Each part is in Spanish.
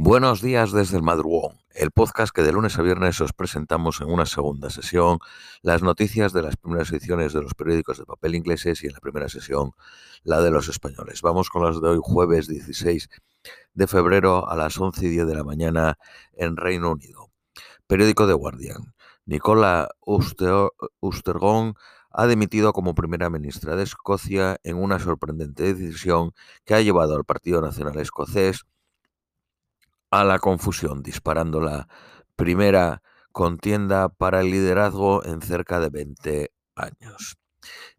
Buenos días desde el madrugón, el podcast que de lunes a viernes os presentamos en una segunda sesión las noticias de las primeras ediciones de los periódicos de papel ingleses y en la primera sesión la de los españoles. Vamos con las de hoy jueves 16 de febrero a las 11 y 10 de la mañana en Reino Unido. Periódico The Guardian. Nicola Ustergón ha dimitido como primera ministra de Escocia en una sorprendente decisión que ha llevado al Partido Nacional Escocés a la confusión, disparando la primera contienda para el liderazgo en cerca de 20 años.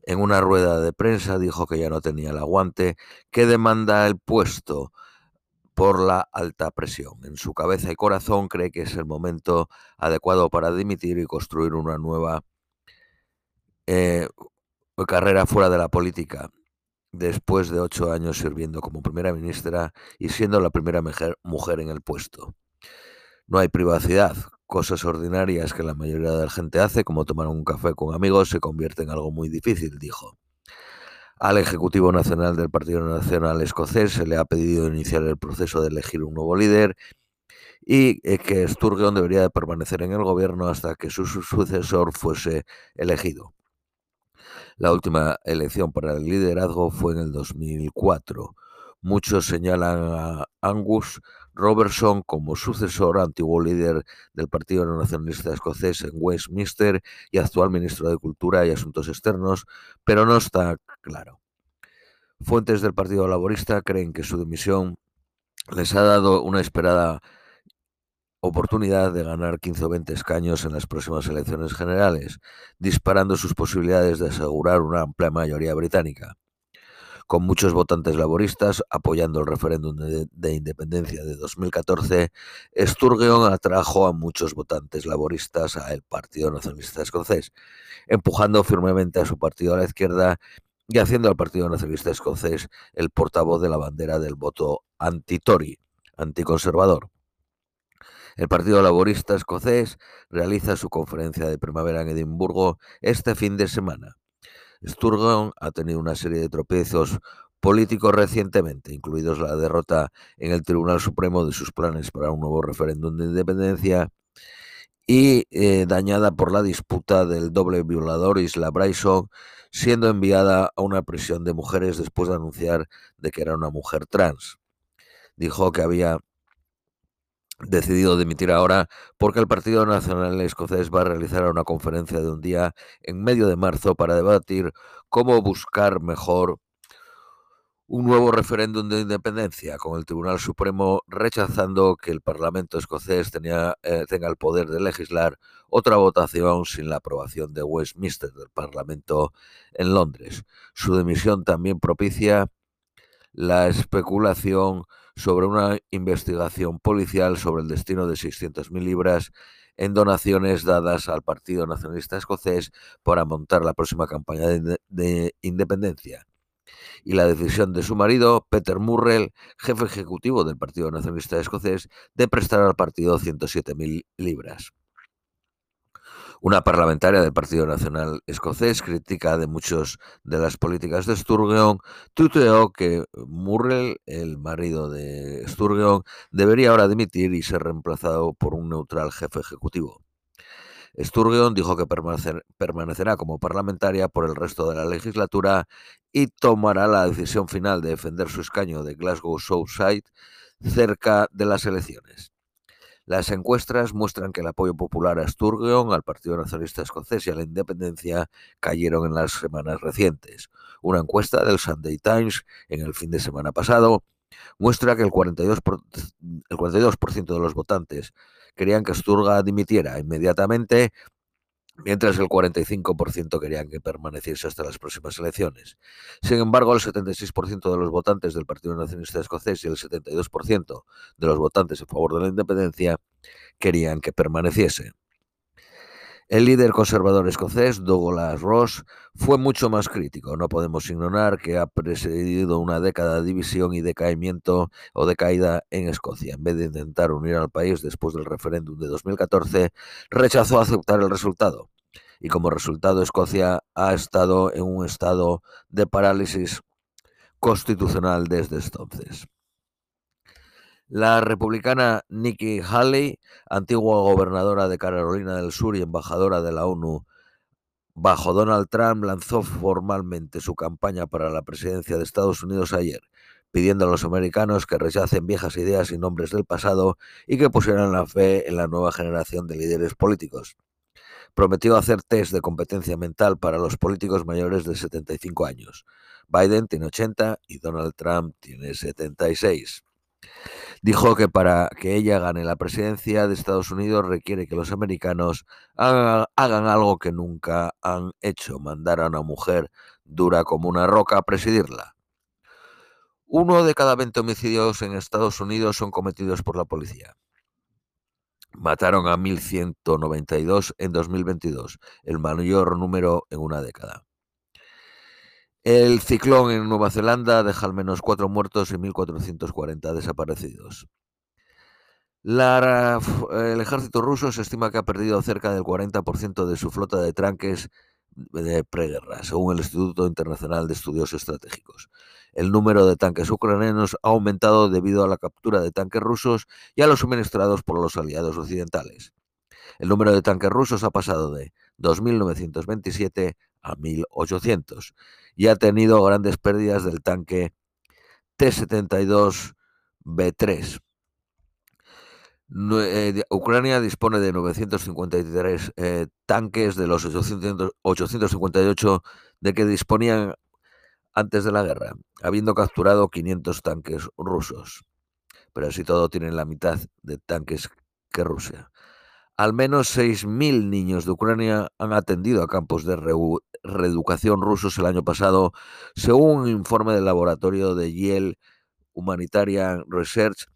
En una rueda de prensa dijo que ya no tenía el aguante que demanda el puesto por la alta presión. En su cabeza y corazón cree que es el momento adecuado para dimitir y construir una nueva eh, carrera fuera de la política después de ocho años sirviendo como primera ministra y siendo la primera mujer en el puesto. No hay privacidad. Cosas ordinarias que la mayoría de la gente hace, como tomar un café con amigos, se convierte en algo muy difícil, dijo. Al Ejecutivo Nacional del Partido Nacional Escocés se le ha pedido iniciar el proceso de elegir un nuevo líder y eh, que Sturgeon debería de permanecer en el gobierno hasta que su sucesor fuese elegido. La última elección para el liderazgo fue en el 2004. Muchos señalan a Angus Robertson como sucesor, antiguo líder del Partido Nacionalista Escocés en Westminster y actual ministro de Cultura y Asuntos Externos, pero no está claro. Fuentes del Partido Laborista creen que su dimisión les ha dado una esperada oportunidad de ganar 15 o 20 escaños en las próximas elecciones generales, disparando sus posibilidades de asegurar una amplia mayoría británica. Con muchos votantes laboristas apoyando el referéndum de, independencia de 2014, Sturgeon atrajo a muchos votantes laboristas al Partido Nacionalista Escocés, empujando firmemente a su partido a la izquierda y haciendo al Partido Nacionalista Escocés el portavoz de la bandera del voto anti-Tory, anticonservador. El Partido Laborista Escocés realiza su conferencia de primavera en Edimburgo este fin de semana. Sturgeon ha tenido una serie de tropiezos políticos recientemente, incluidos la derrota en el Tribunal Supremo de sus planes para un nuevo referéndum de independencia y eh, dañada por la disputa del doble violador Isla Bryson, siendo enviada a una prisión de mujeres después de anunciar de que era una mujer trans. Dijo que había decidido dimitir ahora porque el Partido Nacional Escocés va a realizar una conferencia de un día en medio de marzo para debatir cómo buscar mejor un nuevo referéndum de independencia, con el Tribunal Supremo rechazando que el Parlamento escocés tenía, eh, tenga el poder de legislar otra votación sin la aprobación de Westminster del Parlamento en Londres. Su dimisión también propicia la especulación sobre una investigación policial sobre el destino de 600.000 libras en donaciones dadas al Partido Nacionalista Escocés para montar la próxima campaña de, independencia. Y la decisión de su marido, Peter Murrell, jefe ejecutivo del Partido Nacionalista Escocés, de prestar al partido 107.000 libras. Una parlamentaria del Partido Nacional Escocés, crítica de muchas de las políticas de Sturgeon, tuteó que Murrell, el marido de Sturgeon, debería ahora dimitir y ser reemplazado por un neutral jefe ejecutivo. Sturgeon dijo que permanecerá como parlamentaria por el resto de la legislatura y tomará la decisión final de defender su escaño de Glasgow Southside cerca de las elecciones. Las encuestas muestran que el apoyo popular a Sturgeon, al Partido Nacionalista Escocés y a la independencia cayeron en las semanas recientes. Una encuesta del Sunday Times en el fin de semana pasado muestra que el 42%, el 42 de los votantes querían que Sturga dimitiera inmediatamente mientras el 45% querían que permaneciese hasta las próximas elecciones. Sin embargo, el 76% de los votantes del Partido Nacionalista Escocés y el 72% de los votantes a favor de la independencia querían que permaneciese. El líder conservador escocés, Douglas Ross, fue mucho más crítico. No podemos ignorar que ha precedido una década de división y decaimiento o decaída en Escocia. En vez de intentar unir al país después del referéndum de 2014, rechazó aceptar el resultado. Y como resultado, Escocia ha estado en un estado de parálisis constitucional desde entonces. La republicana Nikki Haley, antigua gobernadora de Carolina del Sur y embajadora de la ONU bajo Donald Trump, lanzó formalmente su campaña para la presidencia de Estados Unidos ayer, pidiendo a los americanos que rechacen viejas ideas y nombres del pasado y que pusieran la fe en la nueva generación de líderes políticos. Prometió hacer test de competencia mental para los políticos mayores de 75 años. Biden tiene 80 y Donald Trump tiene 76. Dijo que para que ella gane la presidencia de Estados Unidos requiere que los americanos hagan, algo que nunca han hecho, mandar a una mujer dura como una roca a presidirla. Uno de cada 20 homicidios en Estados Unidos son cometidos por la policía. Mataron a 1.192 en 2022, el mayor número en una década. El ciclón en Nueva Zelanda deja al menos cuatro muertos y 1.440 desaparecidos. El ejército ruso se estima que ha perdido cerca del 40% de su flota de tranques de preguerra, según el Instituto Internacional de Estudios Estratégicos. El número de tanques ucranianos ha aumentado debido a la captura de tanques rusos y a los suministrados por los aliados occidentales. El número de tanques rusos ha pasado de 2.927 a 1.800 y ha tenido grandes pérdidas del tanque T-72B3. Eh, Ucrania dispone de 953 eh, tanques de los 858 de que disponían antes de la guerra, habiendo capturado 500 tanques rusos. Pero así todo tienen la mitad de tanques que Rusia. Al menos 6.000 niños de Ucrania han atendido a campos de reeducación rusos el año pasado, según un informe del laboratorio de Yale Humanitarian Research,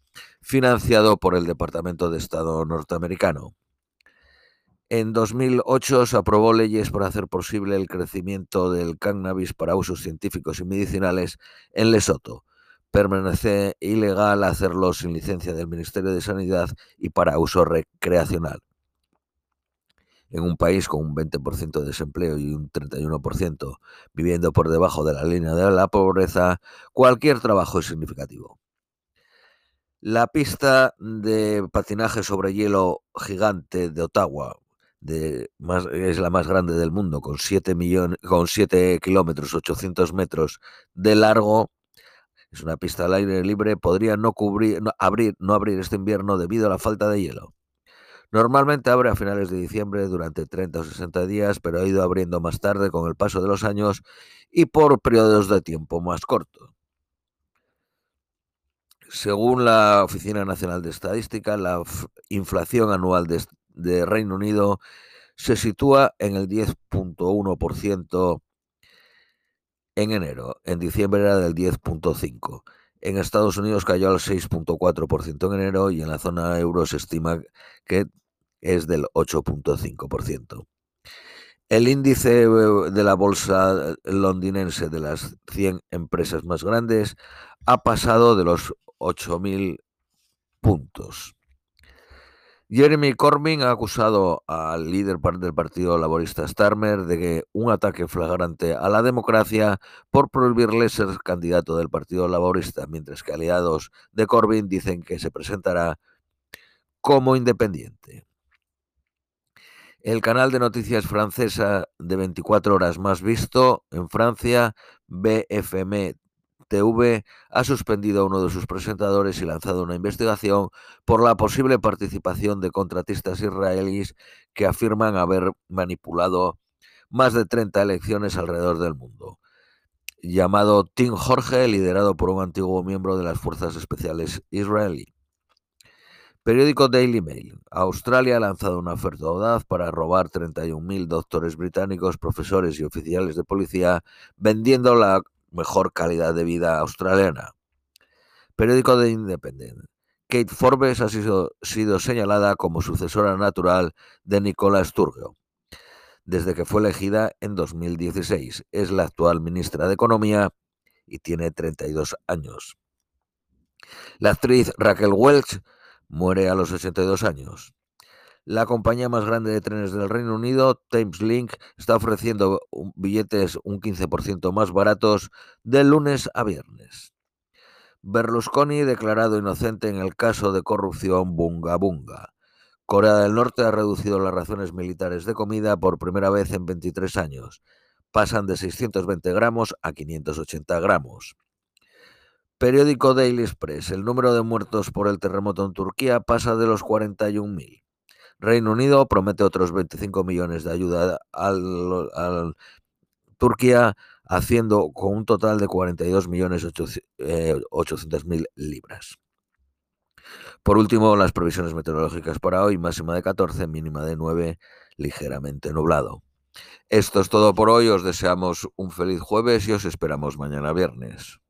financiado por el Departamento de Estado norteamericano. En 2008 se aprobó leyes para hacer posible el crecimiento del cannabis para usos científicos y medicinales en Lesoto. Permanece ilegal hacerlo sin licencia del Ministerio de Sanidad y para uso recreacional. En un país con un 20% de desempleo y un 31% viviendo por debajo de la línea de la pobreza, cualquier trabajo es significativo. La pista de patinaje sobre hielo gigante de Ottawa, es la más grande del mundo, con 7, millones, con 7 kilómetros, 800 metros de largo. Es una pista al aire libre, podría no, cubrir, no, abrir, no abrir este invierno debido a la falta de hielo. Normalmente abre a finales de diciembre durante 30 o 60 días, pero ha ido abriendo más tarde con el paso de los años y por periodos de tiempo más cortos. Según la Oficina Nacional de Estadística, la inflación anual de, de Reino Unido se sitúa en el 10.1% en enero. En diciembre era del 10.5%. En Estados Unidos cayó al 6.4% en enero y en la zona euro se estima que es del 8.5%. El índice de la bolsa londinense de las 100 empresas más grandes ha pasado de los 8.000 puntos. Jeremy Corbyn ha acusado al líder del Partido Laborista Starmer de un ataque flagrante a la democracia por prohibirle ser candidato del Partido Laborista, mientras que aliados de Corbyn dicen que se presentará como independiente. El canal de noticias francesa de 24 horas más visto en Francia, BFM TV ha suspendido a uno de sus presentadores y lanzado una investigación por la posible participación de contratistas israelíes que afirman haber manipulado más de 30 elecciones alrededor del mundo. Llamado Team Jorge, liderado por un antiguo miembro de las Fuerzas Especiales israelí. Periódico Daily Mail. Australia ha lanzado una oferta audaz para robar 31.000 doctores británicos, profesores y oficiales de policía, vendiendo la mejor calidad de vida australiana. Periódico de Independent. Kate Forbes ha sido, sido señalada como sucesora natural de Nicola Sturgeon desde que fue elegida en 2016. Es la actual ministra de Economía y tiene 32 años. La actriz Raquel Welch muere a los 82 años. La compañía más grande de trenes del Reino Unido, Thameslink, está ofreciendo billetes un 15% más baratos de lunes a viernes. Berlusconi declarado inocente en el caso de corrupción Bunga Bunga. Corea del Norte ha reducido las raciones militares de comida por primera vez en 23 años. Pasan de 620 gramos a 580 gramos. Periódico Daily Express. El número de muertos por el terremoto en Turquía pasa de los 41.000. Reino Unido promete otros 25 millones de ayuda a Turquía, haciendo con un total de 42 millones eh, mil libras. Por último, las previsiones meteorológicas para hoy, máxima de 14, mínima de 9, ligeramente nublado. Esto es todo por hoy, os deseamos un feliz jueves y os esperamos mañana viernes.